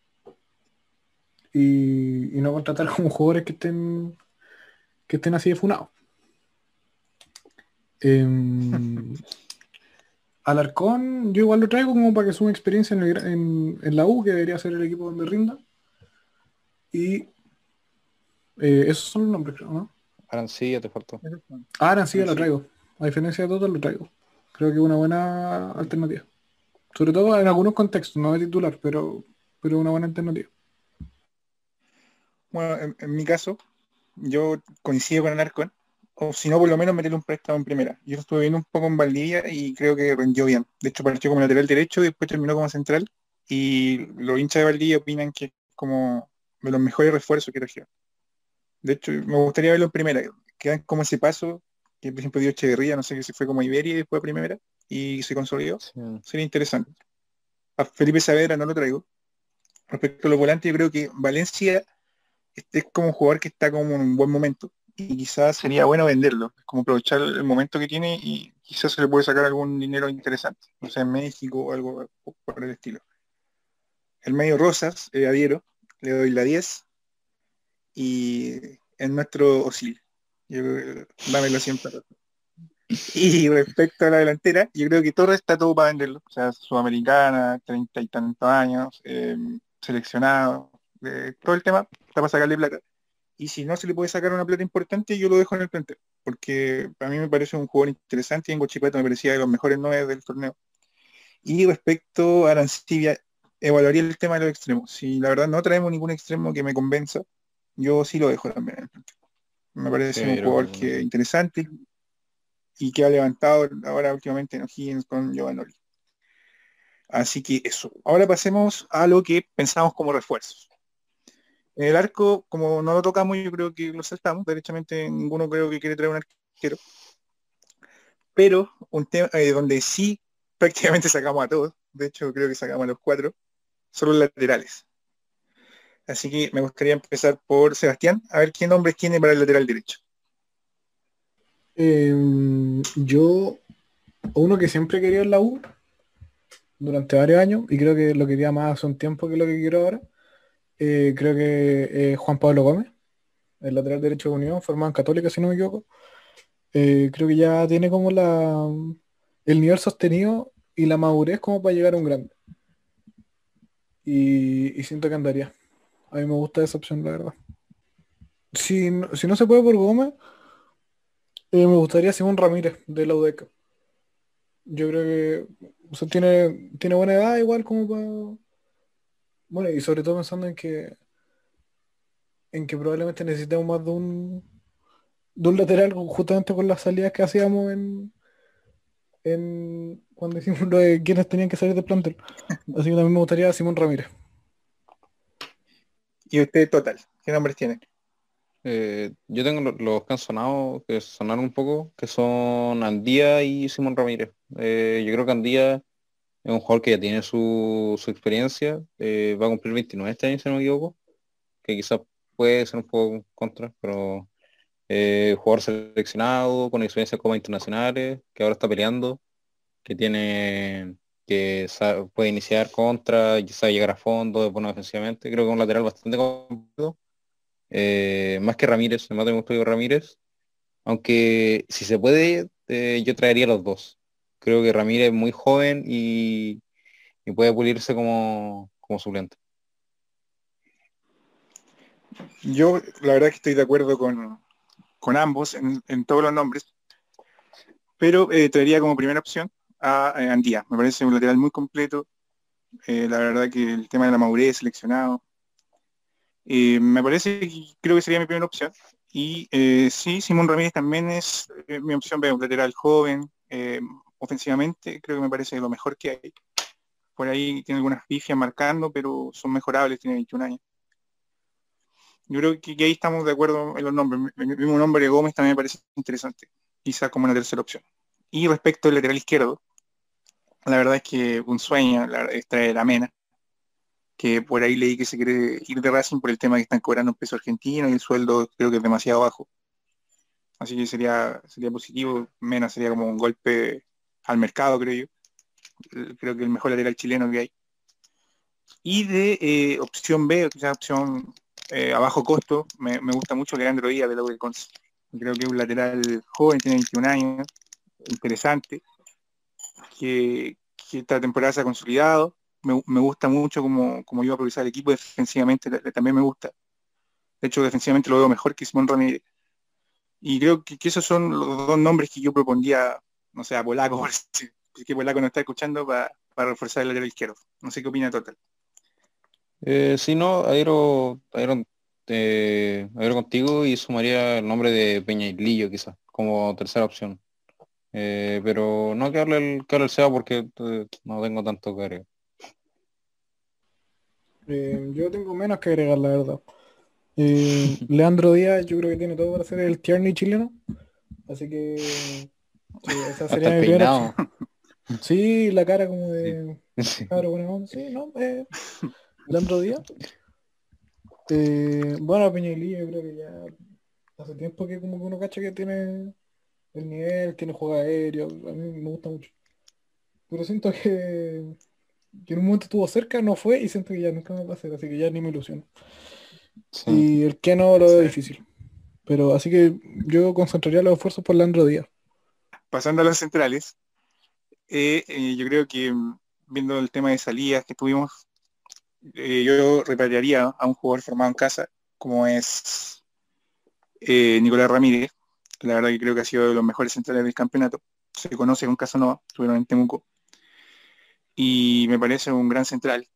y, no contratar como jugadores que estén que estén así de funados. Em, Alarcón, yo igual lo traigo como para que sume experiencia en, la U, que debería ser el equipo donde rinda. Y eh, esos son los nombres, creo, ¿no? Arancilla te faltó. Ah, Arancilla lo traigo. A diferencia de todo, lo traigo. Creo que es una buena alternativa. Sobre todo en algunos contextos, no de titular, pero, pero una buena alternativa. Bueno, en, mi caso, yo coincido con Alarcón o si no, por lo menos meterle un préstamo en primera. Yo estuve viendo un poco en Valdivia y creo que rendió bien. De hecho, partió como lateral derecho y después terminó como central. Y los hinchas de Valdivia opinan que es como de los mejores refuerzos que región. De hecho, me gustaría verlo en primera. Quedan como ese paso, que por ejemplo dio Echeverría, no sé si fue como Iberia y después primera, y se consolidó. Sería interesante. A Felipe Saavedra no lo traigo. Respecto a los volantes, yo creo que Valencia este es como un jugador que está como en un buen momento y quizás sería bueno venderlo, como aprovechar el momento que tiene y quizás se le puede sacar algún dinero interesante, no sea, en México o algo por el estilo. El medio Rosas, eh, adhiero, le doy la 10 y en nuestro Osil, yo dámelo siempre. Y respecto a la delantera, yo creo que todo está todo para venderlo, o sea, sudamericana, treinta y tantos años, eh, seleccionado, eh, todo el tema para sacarle plata y si no se le puede sacar una plata importante, yo lo dejo en el plantel, porque a mí me parece un jugador interesante y en Gochipato me parecía de los mejores nueve del torneo. Y respecto a Arancibia, evaluaría el tema de los extremos. Si la verdad no traemos ningún extremo que me convenza, yo sí lo dejo también en el plantel. Me parece un jugador que interesante y que ha levantado ahora últimamente en O'Higgins con Giovanni. Así que eso. Ahora pasemos a lo que pensamos como refuerzos. En el arco, como no lo tocamos, yo creo que lo saltamos. Derechamente ninguno creo que quiere traer un arquero. Pero un tema eh, donde sí prácticamente sacamos a todos, de hecho creo que sacamos a los cuatro, son los laterales. Así que me gustaría empezar por Sebastián, a ver qué nombres tiene para el lateral derecho. Em, yo, uno que siempre quería en la U durante varios años, y creo que lo quería más hace un tiempo que lo que quiero ahora, eh, creo que Juan Pablo Gómez, el lateral derecho de Unión, formado en Católica, si no me equivoco. Eh, creo que ya tiene como la el nivel sostenido y la madurez como para llegar a un grande. Y, siento que andaría. A mí me gusta esa opción, la verdad. Si, si no se puede por Gómez, eh, me gustaría Simón Ramírez de la UDECA. Yo creo que tiene, tiene buena edad igual como para bueno, y sobre todo pensando en que en que probablemente necesitemos más de un de un lateral justamente con las salidas que hacíamos en, en cuando hicimos lo de quienes tenían que salir del plantel. Así que también me gustaría Simón Ramírez. ¿Y usted total? ¿Qué nombres tiene? Eh, yo tengo los, que han sonado, que sonaron un poco, que son Andía y Simón Ramírez. Eh, yo creo que Andía es un jugador que ya tiene su, experiencia, eh, va a cumplir 29 este año, si no me equivoco, que quizás puede ser un poco contra, pero eh, jugador seleccionado, con experiencia como internacionales, que ahora está peleando, que tiene que puede iniciar contra, quizá llegar a fondo, de poner ofensivamente. Creo que un lateral bastante completo. Eh, más que Ramírez, más me gustó Ramírez. Aunque si se puede, yo traería los dos. Creo que Ramírez es muy joven y, puede pulirse como, como suplente. Yo la verdad que estoy de acuerdo con, ambos en, todos los nombres, pero eh, traería como primera opción a eh, Andía. Me parece un lateral muy completo. Eh, la verdad que el tema de la madurez seleccionado. me parece creo que sería mi primera opción. Y sí, Simón Ramírez también es mi opción, veo un lateral joven, ofensivamente, creo que me parece lo mejor que hay. Por ahí tiene algunas pifias marcando, pero son mejorables, tiene 21 años. Yo creo que, ahí estamos de acuerdo en los nombres. El mismo nombre de Gómez también me parece interesante, quizás como una tercera opción. Y respecto al lateral izquierdo, la verdad es que un sueño es traer a Mena, que por ahí leí que se quiere ir de Racing por el tema que están cobrando un peso argentino y el sueldo creo que es demasiado bajo. Así que sería, sería positivo. Mena sería como un golpe al mercado, creo yo. Creo que el mejor lateral chileno que hay. Y de eh, opción B, o quizás opción eh, a bajo costo, me, gusta mucho Leandro Díaz de la Cons. Creo que es un lateral joven, tiene 21 años, interesante, que, esta temporada se ha consolidado. Me, gusta mucho como, como iba a progresar el equipo defensivamente, también me gusta. De hecho, defensivamente lo veo mejor que Simón Ramírez. Y creo que, esos son los dos nombres que yo propondría, no sé, a Polaco, si, que Polaco no está escuchando, para, para reforzar el lateral izquierdo. No sé qué opina Total. Eh, si no, Aero, Aero, eh, contigo y sumaría el nombre de Peña Lillo quizás, como tercera opción. Eh, pero no que hable el, que el SEA porque eh, no tengo tanto que agregar. yo tengo menos que agregar, la verdad. Leandro Díaz, yo creo que tiene todo para ser el Tierney chileno. Así que esa sería mi primera Sí, la cara como de. Claro, bueno, sí, no, eh, Leandro Díaz. Eh, bueno, Peñalillo yo creo que ya hace tiempo que como que uno cacha que tiene el nivel, tiene juego aéreo, a mí me gusta mucho. Pero siento que, en un momento estuvo cerca, no fue, y siento que ya nunca me va a hacer, así que ya ni me ilusiono. Y el que no lo veo difícil. Pero así que yo concentraría los esfuerzos por Leandro Díaz. Pasando a las centrales, eh, eh, yo creo que mm, viendo el tema de salidas que tuvimos eh, yo repatriaría a un jugador formado en casa, como es Nicolás Ramírez, la verdad que creo que ha sido de los mejores centrales del campeonato. Se conoce con Casanova, estuvieron en Temuco. Y me parece un gran central.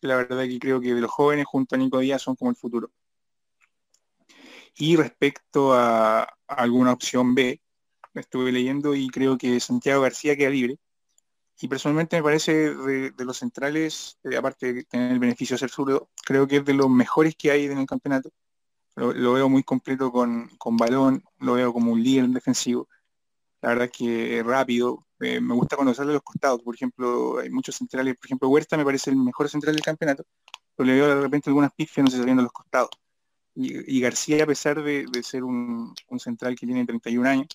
La verdad que creo que los jóvenes junto a Nico Díaz son como el futuro. Y respecto a alguna opción B, estuve leyendo y creo que Santiago García queda libre y personalmente me parece de, los centrales, eh, aparte de tener el beneficio de ser zurdo, creo que es de los mejores que hay en el campeonato. Lo, veo muy completo con, balón, lo veo como un líder defensivo. La verdad es que es rápido, eh, me gusta cuando sale los costados. Por ejemplo, hay muchos centrales, por ejemplo, Huerta me parece el mejor central del campeonato, pero le veo de repente algunas pifias, no sé, saliendo los costados. Y, García, a pesar de, ser un, un central que tiene 31 años,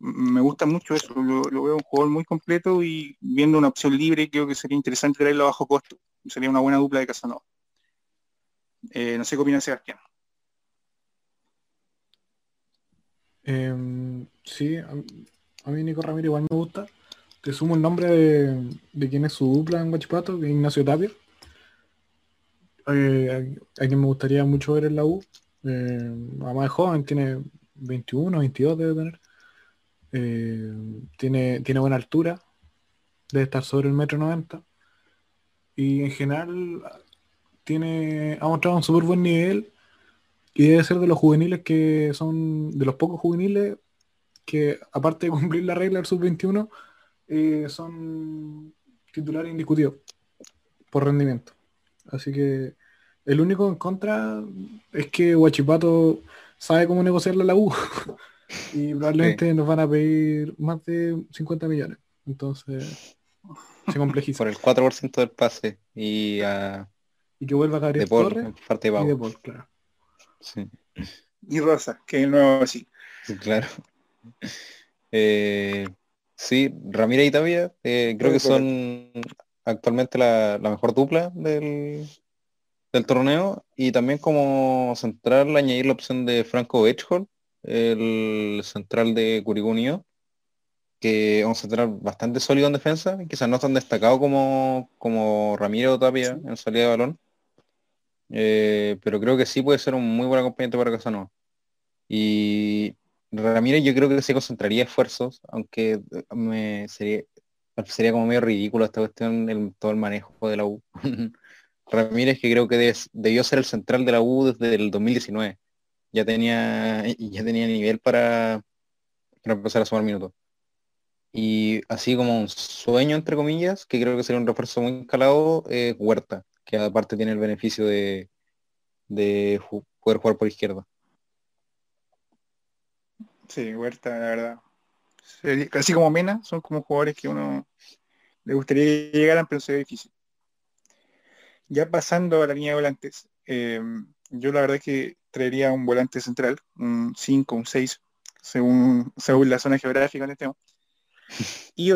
me gusta mucho eso, lo, veo un jugador muy completo y viendo una opción libre creo que sería interesante traerlo a bajo costo. Sería una buena dupla de Casanova. Eh, no sé qué opina Sebastián. Em, sí, a, mí Nico Ramírez igual me gusta. Te sumo el nombre de, de quien es su dupla en Guachipato, que es Ignacio Tapia. Eh, a, quien me gustaría mucho ver en la U. Eh, además de joven, tiene 21, 22 debe tener. Eh, tiene, tiene buena altura, debe estar sobre el metro 90. Y en general tiene, ha mostrado un súper buen nivel y debe ser de los juveniles que son, de los pocos juveniles que aparte de cumplir la regla del sub-21, eh, son titulares indiscutidos por rendimiento. Así que el único en contra es que Huachipato sabe cómo negociarle la U. Y probablemente nos van a pedir más de 50 millones. Entonces, se complejiza. Por el 4% del pase. Y, a y que vuelva Gabriel de Torres parte de y de Paul, claro. Sí. Y Rosa, que es el nuevo así. Claro. Eh, Sí, Ramírez y Tapia eh, creo que son actualmente la, mejor dupla del, del, torneo y también como central añadir la opción de Franco Edgehol, el central de Curicó que es un central bastante sólido en defensa, quizás no tan destacado como, como Ramírez o Tapia en salida de balón, eh, pero creo que sí puede ser un muy buen acompañante para Casanova. Y Ramírez yo creo que se concentraría esfuerzos, aunque eh, me sería, sería como medio ridículo esta cuestión, el, todo el manejo de la U. Ramírez que creo que debió ser el central de la U desde el 2019. Ya tenía, ya tenía nivel para, para empezar a sumar minutos. Y así como un sueño, entre comillas, que creo que sería un refuerzo muy escalado, eh, Huerta, que aparte tiene el beneficio de, de poder jugar por izquierda. Sí, Huerta, la verdad. Casi como Mena, son como jugadores que uno le gustaría que llegaran, pero se ve difícil. Ya pasando a la línea de volantes, eh, yo la verdad es que traería un volante central, un 5, un 6, según, según la zona geográfica en este momento. Y,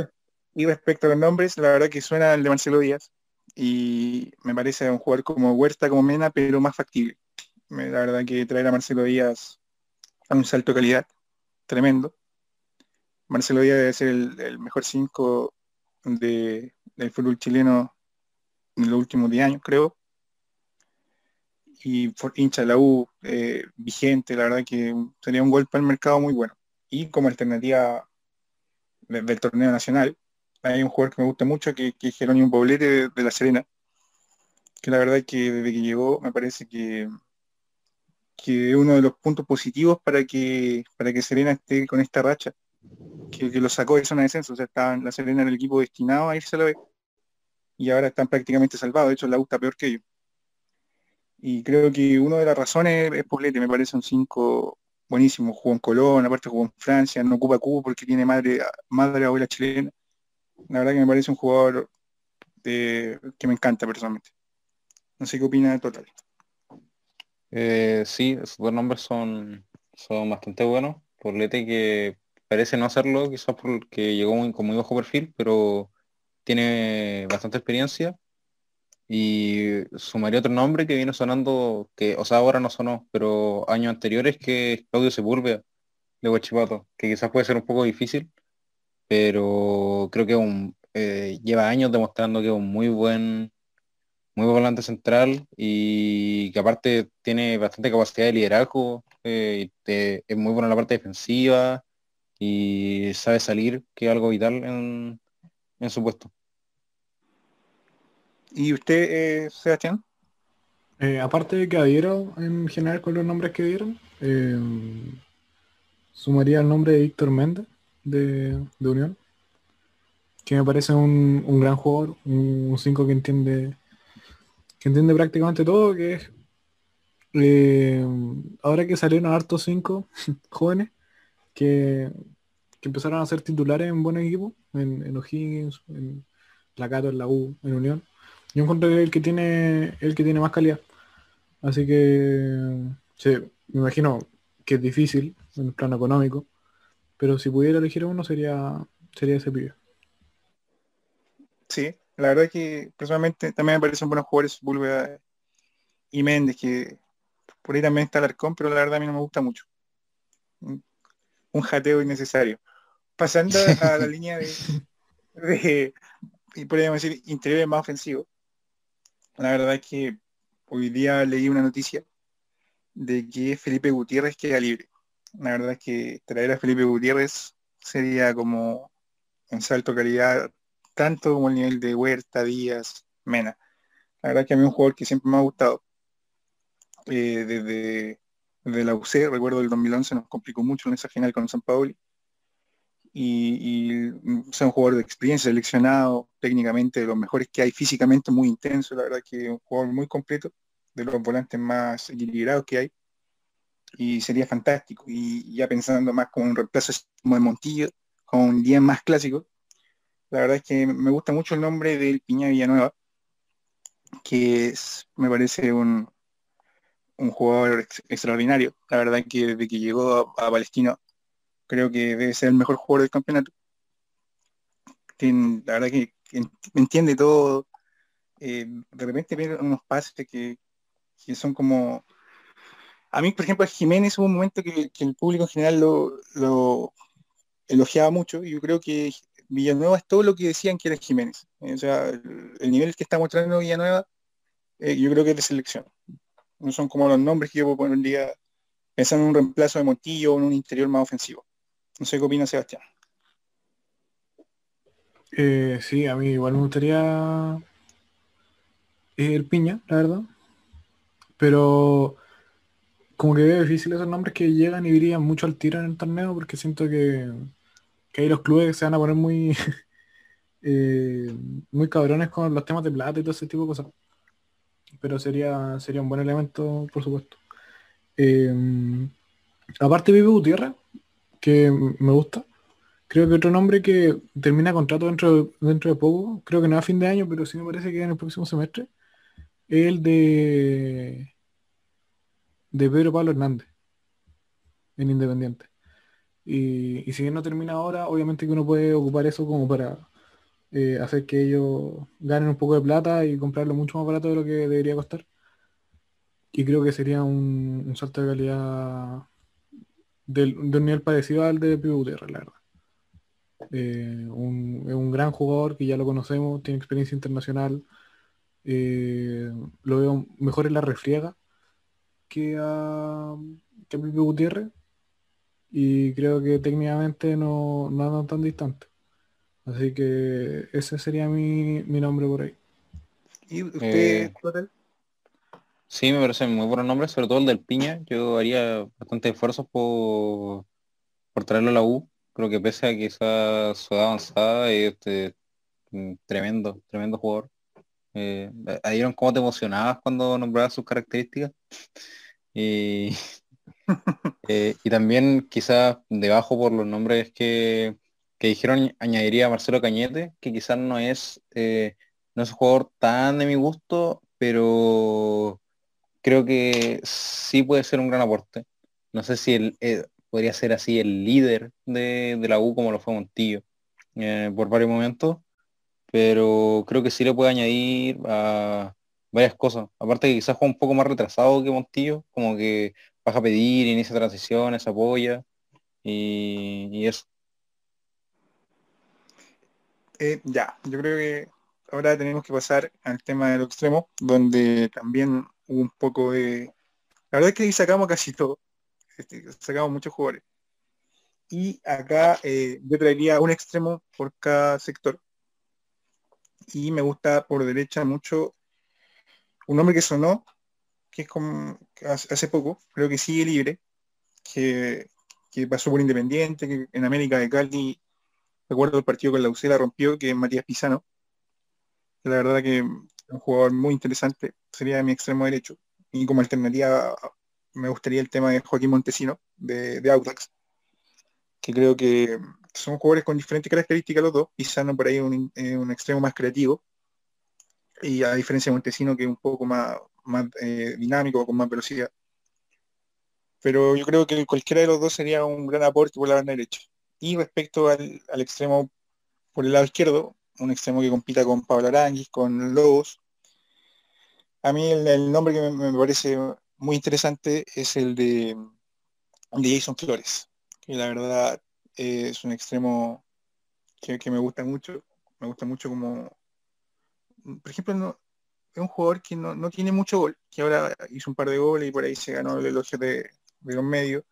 respecto a los nombres, la verdad que suena el de Marcelo Díaz y me parece un jugador como Huerta, como Mena, pero más factible. La verdad que traer a Marcelo Díaz a un salto de calidad tremendo. Marcelo Díaz debe ser el, mejor 5 de, del fútbol chileno en los últimos 10 años, creo. Y hincha de la U, eh, vigente, la verdad que sería un golpe al mercado muy bueno. Y como alternativa del torneo nacional. Hay un jugador que me gusta mucho, que, que es Jerónimo Poblete de, La Serena, que la verdad que desde que llegó me parece que, que uno de los puntos positivos para que, para que Serena esté con esta racha, que, lo sacó de zona de descenso, o sea, estaban La Serena en el equipo destinado a irse a la B, y ahora están prácticamente salvados, de hecho la U está peor que ellos. Y creo que una de las razones es Poblete, me parece un 5 buenísimo, jugó en Colón, aparte jugó en Francia, no ocupa cubo porque tiene madre, madre abuela chilena. La verdad que me parece un jugador que me encanta personalmente. No sé qué opina de total. Eh, sí, esos dos nombres son, son bastante buenos. Por Lete que parece no hacerlo, quizás porque llegó muy, con muy bajo perfil, pero tiene bastante experiencia y sumaría otro nombre que viene sonando, que, o sea, ahora no sonó, pero años anteriores, que es Claudio Sepúlveda, de Huachipato, que quizás puede ser un poco difícil, pero creo que eh, lleva años demostrando que es un muy buen, muy buen volante central y que aparte tiene bastante capacidad de liderazgo, eh, es muy bueno en la parte defensiva y sabe salir, que es algo vital en, en su puesto. ¿Y usted, eh, Sebastián? Eh, aparte de que adhiero en general con los nombres que dieron, eh, sumaría el nombre de Víctor Méndez de, Unión, que me parece un, gran jugador, un 5 que entiende que entiende prácticamente todo, que es ahora que salieron hartos 5 jóvenes que, empezaron a ser titulares en buen equipo, en, en O'Higgins, en Lacato, en la U, en Unión, yo encuentro que el que tiene el que tiene más calidad. Así que sí, me imagino que es difícil en el plano económico, pero si pudiera elegir uno sería sería ese pibe. Sí, la verdad es que personalmente también me parecen buenos jugadores Búlveda y Méndez, que por ahí también está Alarcón, pero la verdad a mí no me gusta mucho. Un jateo innecesario. Pasando a la línea de, de y podríamos decir interiores más ofensivos. La verdad es que hoy día leí una noticia de que Felipe Gutiérrez queda libre. La verdad es que traer a Felipe Gutiérrez sería como un salto calidad, tanto como el nivel de Huerta, Díaz, Mena. La verdad es que a mí es un jugador que siempre me ha gustado. Eh, desde, desde, la UC, recuerdo el 2011, nos complicó mucho en esa final con San Paoli y, y mm, un jugador de experiencia, seleccionado técnicamente de los mejores que hay, físicamente muy intenso, la verdad que un jugador muy completo, de los volantes más equilibrados que hay, y sería fantástico. Y ya pensando más como un reemplazo como de Montillo, con un día más clásico, la verdad es que me gusta mucho el nombre del Piña Villanueva, que es, me parece un, un jugador extraordinario. La verdad que desde que llegó a, a Palestino creo que debe ser el mejor jugador del campeonato. la verdad que, me entiende todo. Eh, de repente vienen unos pases que, son como... A mí, por ejemplo, a Jiménez hubo un momento que, el público en general lo, elogiaba mucho y yo creo que Villanueva es todo lo que decían que era Jiménez. O sea, el, nivel que está mostrando Villanueva, eh, yo creo que es de selección. No son como los nombres que yo día pensando en un reemplazo de Montillo o en un interior más ofensivo. No sé qué opina Sebastián. Eh, sí, a mí igual me gustaría eh, el piña, la verdad. Pero como que veo difícil esos nombres que llegan y brillan mucho al tiro en el torneo porque siento que, que los clubes se van a poner muy eh, muy cabrones con los temas de plata y todo ese tipo de cosas. Pero sería, sería un buen elemento, por supuesto. aparte Vive Gutiérrez, que me gusta. Creo que otro nombre que termina contrato dentro de, dentro de poco, creo que no a fin de año, pero sí me parece que en el próximo semestre, es el de de Pedro Pablo Hernández en Independiente. Y, y si bien no termina ahora, obviamente que uno puede ocupar eso como para eh, hacer que ellos ganen un poco de plata y comprarlo mucho más barato de lo que debería costar. Y creo que sería un, salto de calidad de un nivel parecido al de Pío Gutiérrez, la verdad. Eh, un, es un gran jugador que ya lo conocemos, tiene experiencia internacional. Eh, lo veo mejor en la refriega que a, que Pipe Gutiérrez. Y creo que técnicamente no, no andan tan distantes. Así que ese sería mi, nombre por ahí. ¿Y usted, eh, Sí, me parece muy buenos nombres, sobre todo el del Piña. Yo haría bastante esfuerzos por, por traerlo a la U creo que pese a que esa su edad avanzada, es este, mm, tremendo, tremendo jugador. Eh, ¿Vieron cómo te emocionabas cuando nombrabas sus características? Y, eh, y también quizás debajo por los nombres que, que dijeron añadiría a Marcelo Cañete, que quizás no es, eh, no es un jugador tan de mi gusto, pero creo que sí puede ser un gran aporte. No sé si el, eh, podría ser así el líder de, la U como lo fue Montillo eh, por varios momentos, pero creo que sí le puede añadir a varias cosas. Aparte que quizás juega un poco más retrasado que Montillo, como que baja a pedir, inicia transiciones, apoya y, eso. Eh, ya, yo creo que ahora tenemos que pasar al tema del extremo, donde también un poco de... La verdad es que ahí sacamos casi todo. Este, sacamos muchos jugadores. Y acá eh, yo traería un extremo por cada sector. Y me gusta por derecha mucho un hombre que sonó, que es como hace poco, creo que sigue libre, que, pasó por Independiente, que en América de Cali, recuerdo el partido con la UCLA rompió, que es Matías Pisano. La verdad que un jugador muy interesante, sería mi extremo derecho. Y como alternativa me gustaría el tema de Joaquín Montesino, de, de Audax, que creo que son jugadores con diferentes características los dos, Pisano por ahí un, eh, un extremo más creativo, y a diferencia de Montesino que es un poco más, más eh, dinámico, con más velocidad. Pero yo creo que cualquiera de los dos sería un gran aporte por la banda derecha. Y respecto al, extremo por el lado izquierdo, un extremo que compita con Pablo Aranguis, con Lobos, a mí el, nombre que me, parece muy interesante es el de, Jason Flores, que la verdad es un extremo que, me gusta mucho. Me gusta mucho como, por ejemplo, es un jugador que no, tiene mucho gol, que ahora hizo un par de goles y por ahí se ganó el elogio de, los medios.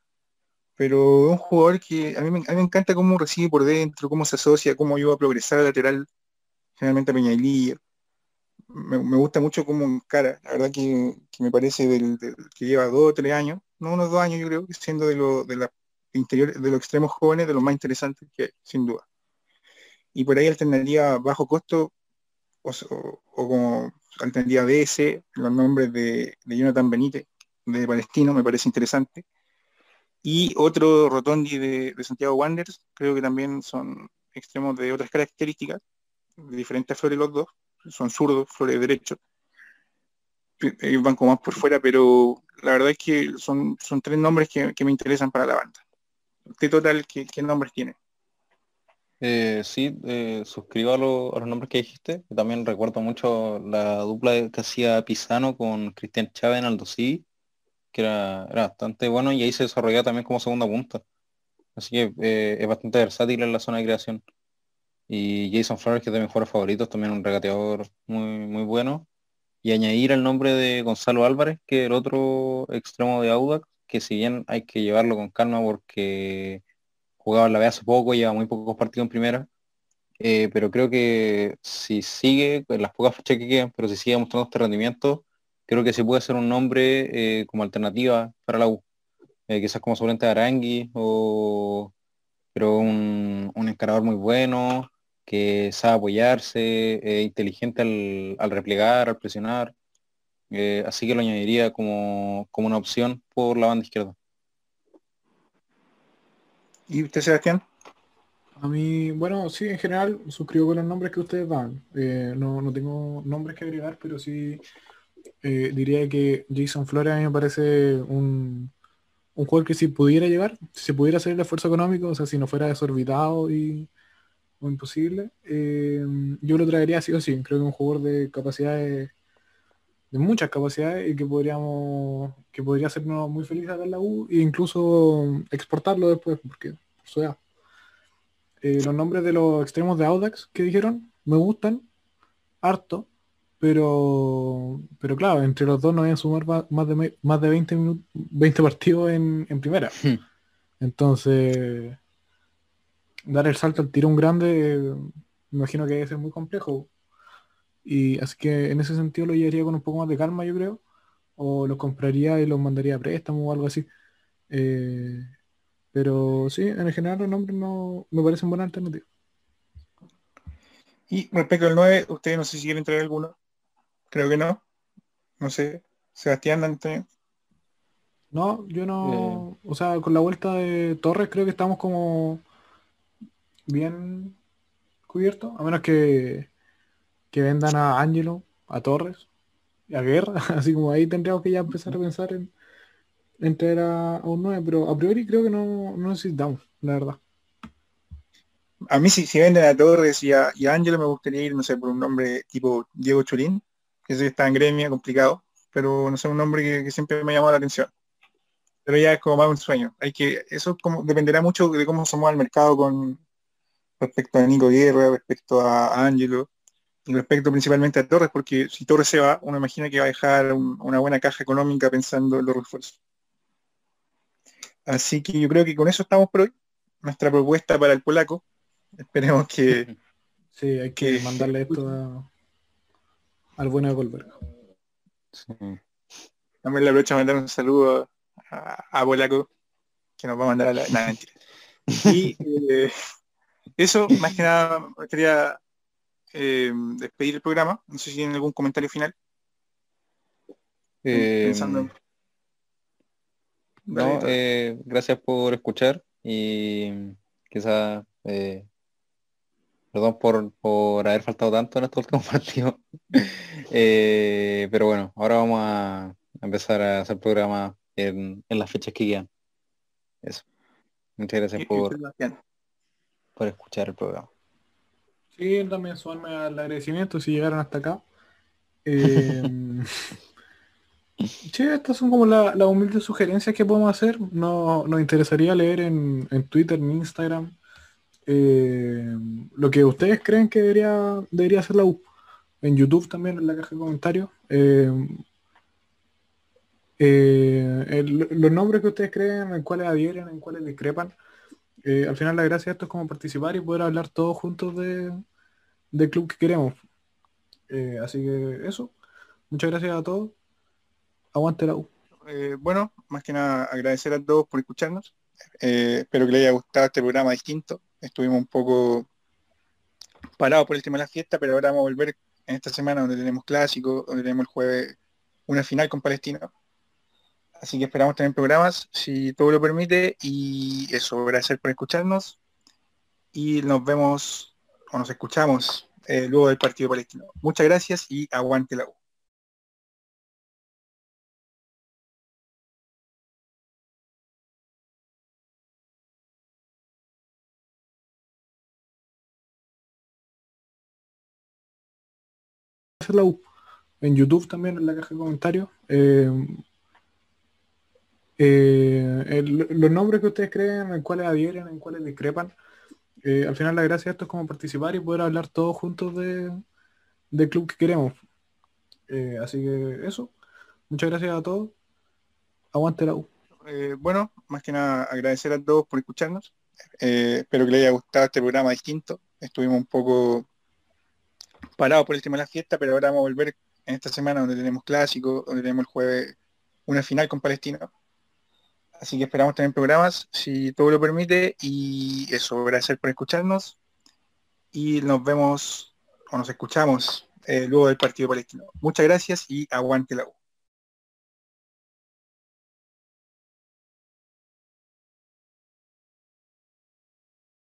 Pero un jugador que a mí, me, encanta cómo recibe por dentro, cómo se asocia, cómo ayuda a progresar lateral, generalmente a Peñailía me, gusta mucho como encara, la verdad que, me parece que lleva dos o tres años, no unos dos años yo creo, siendo de los de la interior, de los extremos jóvenes, de los más interesantes que hay, sin duda. Y por ahí alternaría bajo costo o, como alternativa BS, los nombres de, Jonathan Benítez, de Palestino, me parece interesante. Y otro Rotondi de, de Santiago Wanderers, creo que también son extremos de otras características, de diferentes flores los dos, son zurdos, Flores derecho. Ellos van como más por fuera, pero la verdad es que son, son tres nombres que, me interesan para la banda. De total, ¿qué, nombres tiene? Eh, sí, eh, a, los nombres que dijiste. También recuerdo mucho la dupla que hacía Pisano con Cristian Chávez en Aldo sí, que era, bastante bueno y ahí se desarrollaba también como segunda punta. Así que eh, es bastante versátil en la zona de creación. Y Jason Flores, que es de mis favoritos, también un regateador muy, muy bueno. Y añadir el nombre de Gonzalo Álvarez, que es el otro extremo de Audax, que si bien hay que llevarlo con calma porque jugaba la B hace poco, lleva muy pocos partidos en primera, eh, pero creo que si sigue, las pocas fechas que quedan, pero si sigue mostrando este rendimiento, creo que se puede hacer un nombre eh, como alternativa para la U. Eh, quizás como suplente de Arangui, o, pero un, un encarador muy bueno, que sabe apoyarse, inteligente al, al, replegar, al presionar. así que lo añadiría como, como una opción por la banda izquierda. ¿Y usted, Sebastián? A mí, bueno, sí, en general suscribo con los nombres que ustedes dan. Eh, no, tengo nombres que agregar, pero sí eh, diría que Jason Flores a mí me parece un, un jugador que si pudiera llegar, si pudiera hacer el esfuerzo económico, o sea, si no fuera desorbitado y o imposible, eh, yo lo traería así o sí. Creo que un jugador de capacidades, de muchas capacidades y que podríamos, que podría hacernos muy felices acá en la U e incluso exportarlo después, porque sea, eh, los nombres de los extremos de Audax que dijeron me gustan harto, pero pero claro, entre los dos no a sumar más de más de 20 minutos, 20 partidos en, primera. Hmm. Entonces, dar el salto al tirón grande, me imagino que debe ser muy complejo. Y así que en ese sentido lo llevaría con un poco más de calma, yo creo. O los compraría y los mandaría a préstamo o algo así. Eh, pero sí, en general los nombres no me parecen buena alternativa. Y respecto al 9, ustedes no sé si quieren traer alguno. Creo que no. No sé. Sebastián, Antonio. No, yo no. O sea, con la vuelta de Torres creo que estamos como bien cubiertos. A menos que, que vendan a Angelo, a Torres, y a Guerra. Así como ahí tendríamos que ya empezar a pensar en, entrar a, un 9, pero a priori creo que no, no necesitamos, la verdad. A mí si, si venden a Torres y a, y Ángelo me gustaría ir, no sé, por un nombre tipo Diego Churín, que sé que está en gremio, complicado, pero no sé, un nombre que, siempre me ha llamado la atención. Pero ya es como más un sueño. Hay que, eso como dependerá mucho de cómo se mueva el mercado con respecto a Nico Guerra, respecto a Ángelo, respecto principalmente a Torres, porque si Torres se va, uno imagina que va a dejar una buena caja económica pensando en los refuerzos. Así que yo creo que con eso estamos por hoy. Nuestra propuesta para el polaco. Esperemos que... Sí, hay que, mandarle esto al bueno de Goldberg. También le aprovecho a mandar un saludo a, Polaco, que nos va a mandar a la... mentira. Y eh, eso, más que nada, quería eh, despedir el programa. No sé si tienen algún comentario final. Eh, Pensando no, eh, gracias por escuchar y quizás eh, perdón por, por, haber faltado tanto en estos últimos partidos. Eh, pero bueno, ahora vamos a empezar a hacer programa en, en las fechas que quedan. Eso. Muchas gracias por, por escuchar el programa. Sí, también sumarme al agradecimiento si llegaron hasta acá. Eh, Sí, estas son como las humildes sugerencias que podemos hacer. No, nos interesaría leer en, Twitter, en Instagram, eh, lo que ustedes creen que debería, debería hacer la U. En YouTube también, en la caja de comentarios. Eh, eh, los nombres que ustedes creen, en cuáles adhieren, en cuáles discrepan. al final la gracia de esto es como participar y poder hablar todos juntos de, del club que queremos. así que eso. Muchas gracias a todos. Aguante la U. Bueno, más que nada agradecer a todos por escucharnos. Espero que les haya gustado este programa distinto. Estuvimos un poco parados por el tema de la fiesta, pero ahora vamos a volver en esta semana donde tenemos clásico, donde tenemos el jueves una final con Palestina. Así que esperamos tener programas, si todo lo permite. Y eso, gracias por escucharnos. Y nos vemos o nos escuchamos eh, luego del partido palestino. Muchas gracias y aguante la U. la U. En YouTube también, en la caja de comentarios. Eh, eh, los nombres que ustedes creen, en cuáles adhieren, en cuáles discrepan. Eh, al final la gracia de esto es como participar y poder hablar todos juntos de, del club que queremos. así que eso. Muchas gracias a todos. Aguante la U. bueno, más que nada agradecer a todos por escucharnos. espero que les haya gustado este programa distinto. Estuvimos un poco parados por el tema de la fiesta, pero ahora vamos a volver en esta semana donde tenemos clásico, donde tenemos el jueves una final con Palestina. Así que esperamos tener programas, si todo lo permite. Y eso, gracias por escucharnos. Y nos vemos o nos escuchamos eh, luego del partido palestino. Muchas gracias y aguante la U.